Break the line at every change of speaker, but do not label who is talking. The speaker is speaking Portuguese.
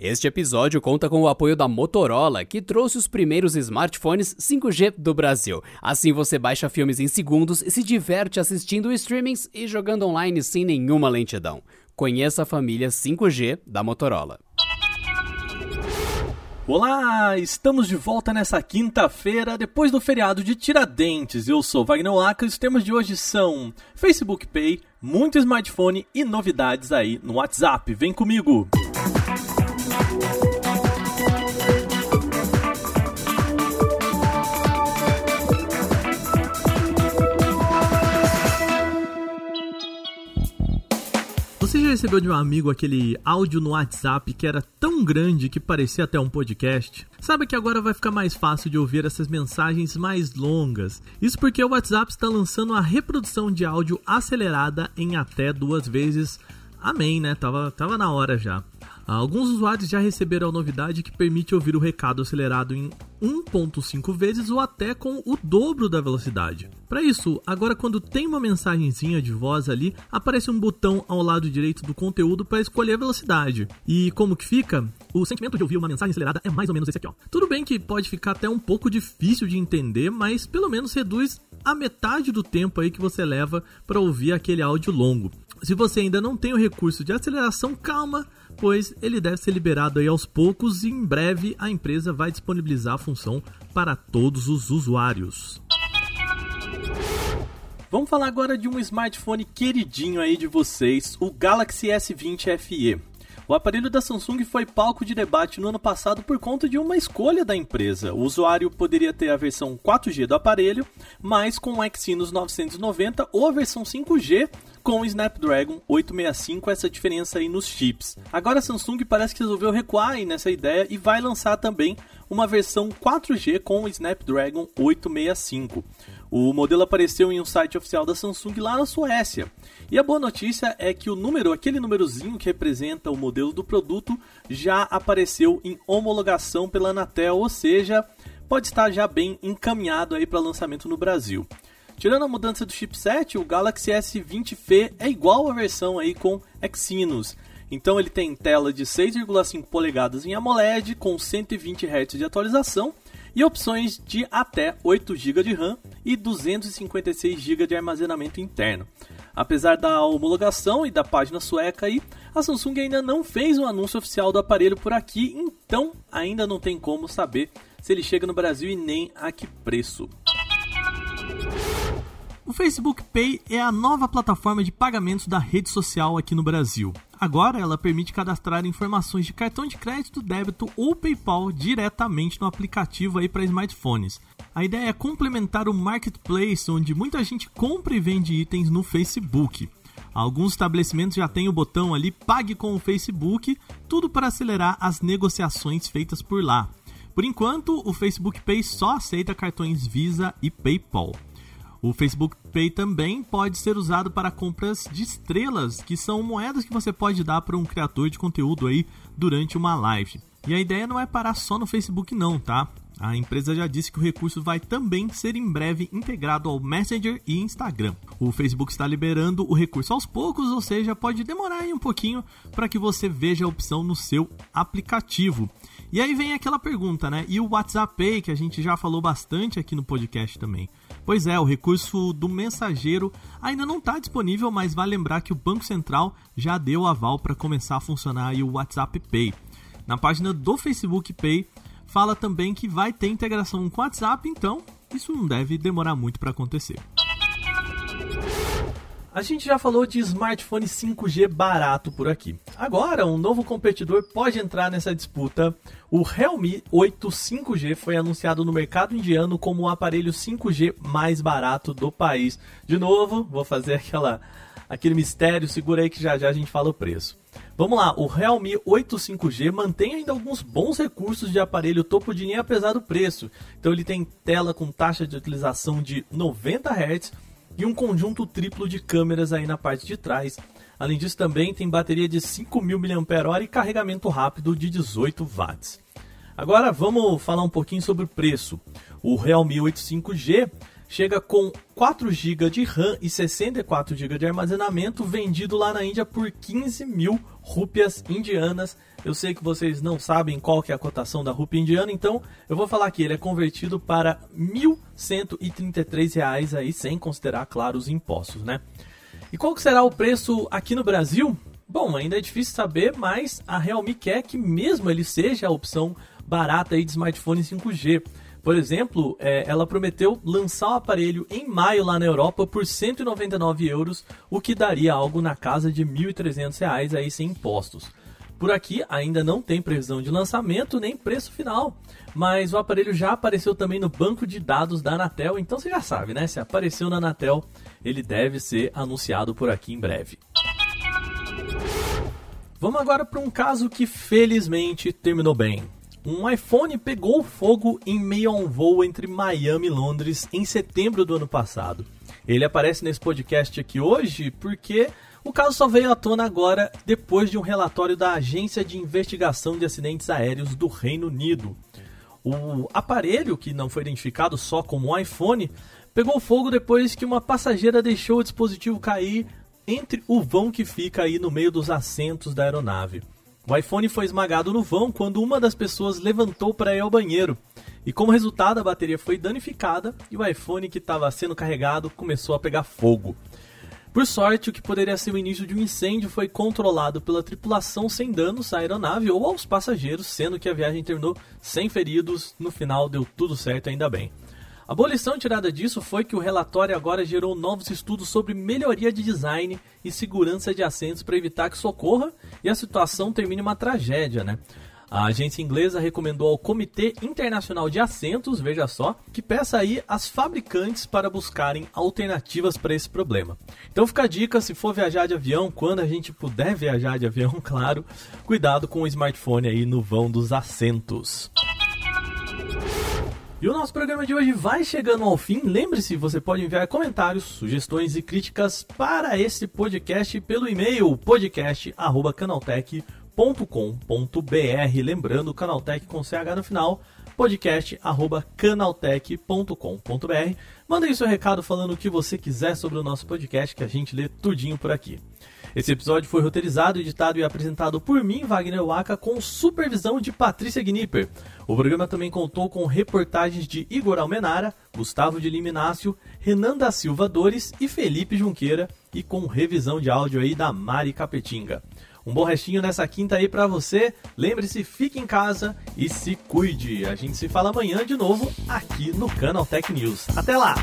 Este episódio conta com o apoio da Motorola, que trouxe os primeiros smartphones 5G do Brasil. Assim você baixa filmes em segundos e se diverte assistindo streamings e jogando online sem nenhuma lentidão. Conheça a família 5G da Motorola.
Olá, estamos de volta nessa quinta-feira, depois do feriado de Tiradentes. Eu sou Wagner Waka e os temas de hoje são Facebook Pay, muito smartphone e novidades aí no WhatsApp. Vem comigo! Você já recebeu de um amigo aquele áudio no WhatsApp que era tão grande que parecia até um podcast? Sabe que agora vai ficar mais fácil de ouvir essas mensagens mais longas. Isso porque o WhatsApp está lançando a reprodução de áudio acelerada em até duas vezes. Amém, né? Tava, tava na hora já. Alguns usuários já receberam a novidade que permite ouvir o recado acelerado em 1.5 vezes ou até com o dobro da velocidade. Para isso, agora quando tem uma mensagenzinha de voz ali, aparece um botão ao lado direito do conteúdo para escolher a velocidade. E como que fica? O sentimento de ouvir uma mensagem acelerada é mais ou menos esse aqui, ó. Tudo bem que pode ficar até um pouco difícil de entender, mas pelo menos reduz a metade do tempo aí que você leva para ouvir aquele áudio longo. Se você ainda não tem o recurso de aceleração, calma, pois ele deve ser liberado aí aos poucos e em breve a empresa vai disponibilizar a função para todos os usuários. Vamos falar agora de um smartphone queridinho aí de vocês, o Galaxy S20 FE. O aparelho da Samsung foi palco de debate no ano passado por conta de uma escolha da empresa. O usuário poderia ter a versão 4G do aparelho, mas com o Exynos 990 ou a versão 5G com o Snapdragon 865, essa diferença aí nos chips. Agora a Samsung parece que resolveu recuar nessa ideia e vai lançar também uma versão 4G com o Snapdragon 865. O modelo apareceu em um site oficial da Samsung lá na Suécia. E a boa notícia é que o número, aquele númerozinho que representa o modelo do produto, já apareceu em homologação pela Anatel, ou seja, pode estar já bem encaminhado aí para lançamento no Brasil. Tirando a mudança do chipset, o Galaxy S20 FE é igual à versão aí com Exynos. Então ele tem tela de 6,5 polegadas em AMOLED com 120 Hz de atualização e opções de até 8 GB de RAM e 256 GB de armazenamento interno. Apesar da homologação e da página sueca aí, a Samsung ainda não fez um anúncio oficial do aparelho por aqui, então ainda não tem como saber se ele chega no Brasil e nem a que preço. O Facebook Pay é a nova plataforma de pagamentos da rede social aqui no Brasil. Agora ela permite cadastrar informações de cartão de crédito, débito ou PayPal diretamente no aplicativo aí para smartphones. A ideia é complementar o marketplace onde muita gente compra e vende itens no Facebook. Alguns estabelecimentos já têm o botão ali Pague com o Facebook, tudo para acelerar as negociações feitas por lá. Por enquanto, o Facebook Pay só aceita cartões Visa e PayPal. O Facebook Pay também pode ser usado para compras de estrelas, que são moedas que você pode dar para um criador de conteúdo aí durante uma live. E a ideia não é parar só no Facebook não, tá? A empresa já disse que o recurso vai também ser em breve integrado ao Messenger e Instagram. O Facebook está liberando o recurso aos poucos, ou seja, pode demorar aí um pouquinho para que você veja a opção no seu aplicativo. E aí vem aquela pergunta, né? E o WhatsApp Pay, que a gente já falou bastante aqui no podcast também. Pois é, o recurso do mensageiro ainda não está disponível, mas vale lembrar que o Banco Central já deu aval para começar a funcionar o WhatsApp Pay. Na página do Facebook Pay fala também que vai ter integração com o WhatsApp, então isso não deve demorar muito para acontecer. A gente já falou de smartphone 5G barato por aqui. Agora, um novo competidor pode entrar nessa disputa. O Realme 8 5G foi anunciado no mercado indiano como o aparelho 5G mais barato do país. De novo, vou fazer aquela aquele mistério, segura aí que já já a gente fala o preço. Vamos lá, o Realme 8 5G mantém ainda alguns bons recursos de aparelho topo de linha apesar do preço. Então ele tem tela com taxa de utilização de 90 Hz e um conjunto triplo de câmeras aí na parte de trás. Além disso, também tem bateria de 5.000 mAh e carregamento rápido de 18 watts. Agora vamos falar um pouquinho sobre o preço. O Realme 8 5G chega com 4 GB de RAM e 64 GB de armazenamento, vendido lá na Índia por 15 mil rúpias indianas. Eu sei que vocês não sabem qual que é a cotação da rúpia indiana, então eu vou falar que ele é convertido para R$ 1.133, aí, sem considerar, claro, os impostos, né? E qual que será o preço aqui no Brasil? Bom, ainda é difícil saber, mas a Realme quer que mesmo ele seja a opção barata aí de smartphone 5G. Por exemplo, é, ela prometeu lançar o aparelho em maio lá na Europa por 199 euros, o que daria algo na casa de 1.300 reais aí sem impostos. Por aqui ainda não tem previsão de lançamento nem preço final, mas o aparelho já apareceu também no banco de dados da Anatel, então você já sabe, né? Se apareceu na Anatel, ele deve ser anunciado por aqui em breve. Vamos agora para um caso que felizmente terminou bem. Um iPhone pegou fogo em meio a um voo entre Miami e Londres em setembro do ano passado. Ele aparece nesse podcast aqui hoje porque o caso só veio à tona agora depois de um relatório da Agência de Investigação de Acidentes Aéreos do Reino Unido. O aparelho, que não foi identificado só como um iPhone, pegou fogo depois que uma passageira deixou o dispositivo cair entre o vão que fica aí no meio dos assentos da aeronave. O iPhone foi esmagado no vão quando uma das pessoas levantou para ir ao banheiro. E como resultado, a bateria foi danificada e o iPhone que estava sendo carregado começou a pegar fogo. Por sorte, o que poderia ser o início de um incêndio foi controlado pela tripulação sem danos à aeronave ou aos passageiros, sendo que a viagem terminou sem feridos. No final, deu tudo certo, ainda bem. A boa lição tirada disso foi que o relatório agora gerou novos estudos sobre melhoria de design e segurança de assentos para evitar que socorra e a situação termine uma tragédia, né? A agência inglesa recomendou ao Comitê Internacional de Assentos, veja só, que peça aí as fabricantes para buscarem alternativas para esse problema. Então fica a dica, se for viajar de avião, quando a gente puder viajar de avião, claro, cuidado com o smartphone aí no vão dos assentos. E o nosso programa de hoje vai chegando ao fim. Lembre-se, você pode enviar comentários, sugestões e críticas para esse podcast pelo e-mail podcast@canaltech.com.br. Lembrando, Canaltech com CH no final, podcast@canaltech.com.br. Manda aí seu recado falando o que você quiser sobre o nosso podcast que a gente lê tudinho por aqui. Esse episódio foi roteirizado, editado e apresentado por mim, Wagner Waka, com supervisão de Patrícia Gnipper. O programa também contou com reportagens de Igor Almenara, Gustavo de Liminácio, Renan da Silva Dores e Felipe Junqueira, e com revisão de áudio aí da Mari Capetinga. Um bom restinho nessa quinta aí para você. Lembre-se, fique em casa e se cuide. A gente se fala amanhã de novo aqui no Canal Tech News. Até lá!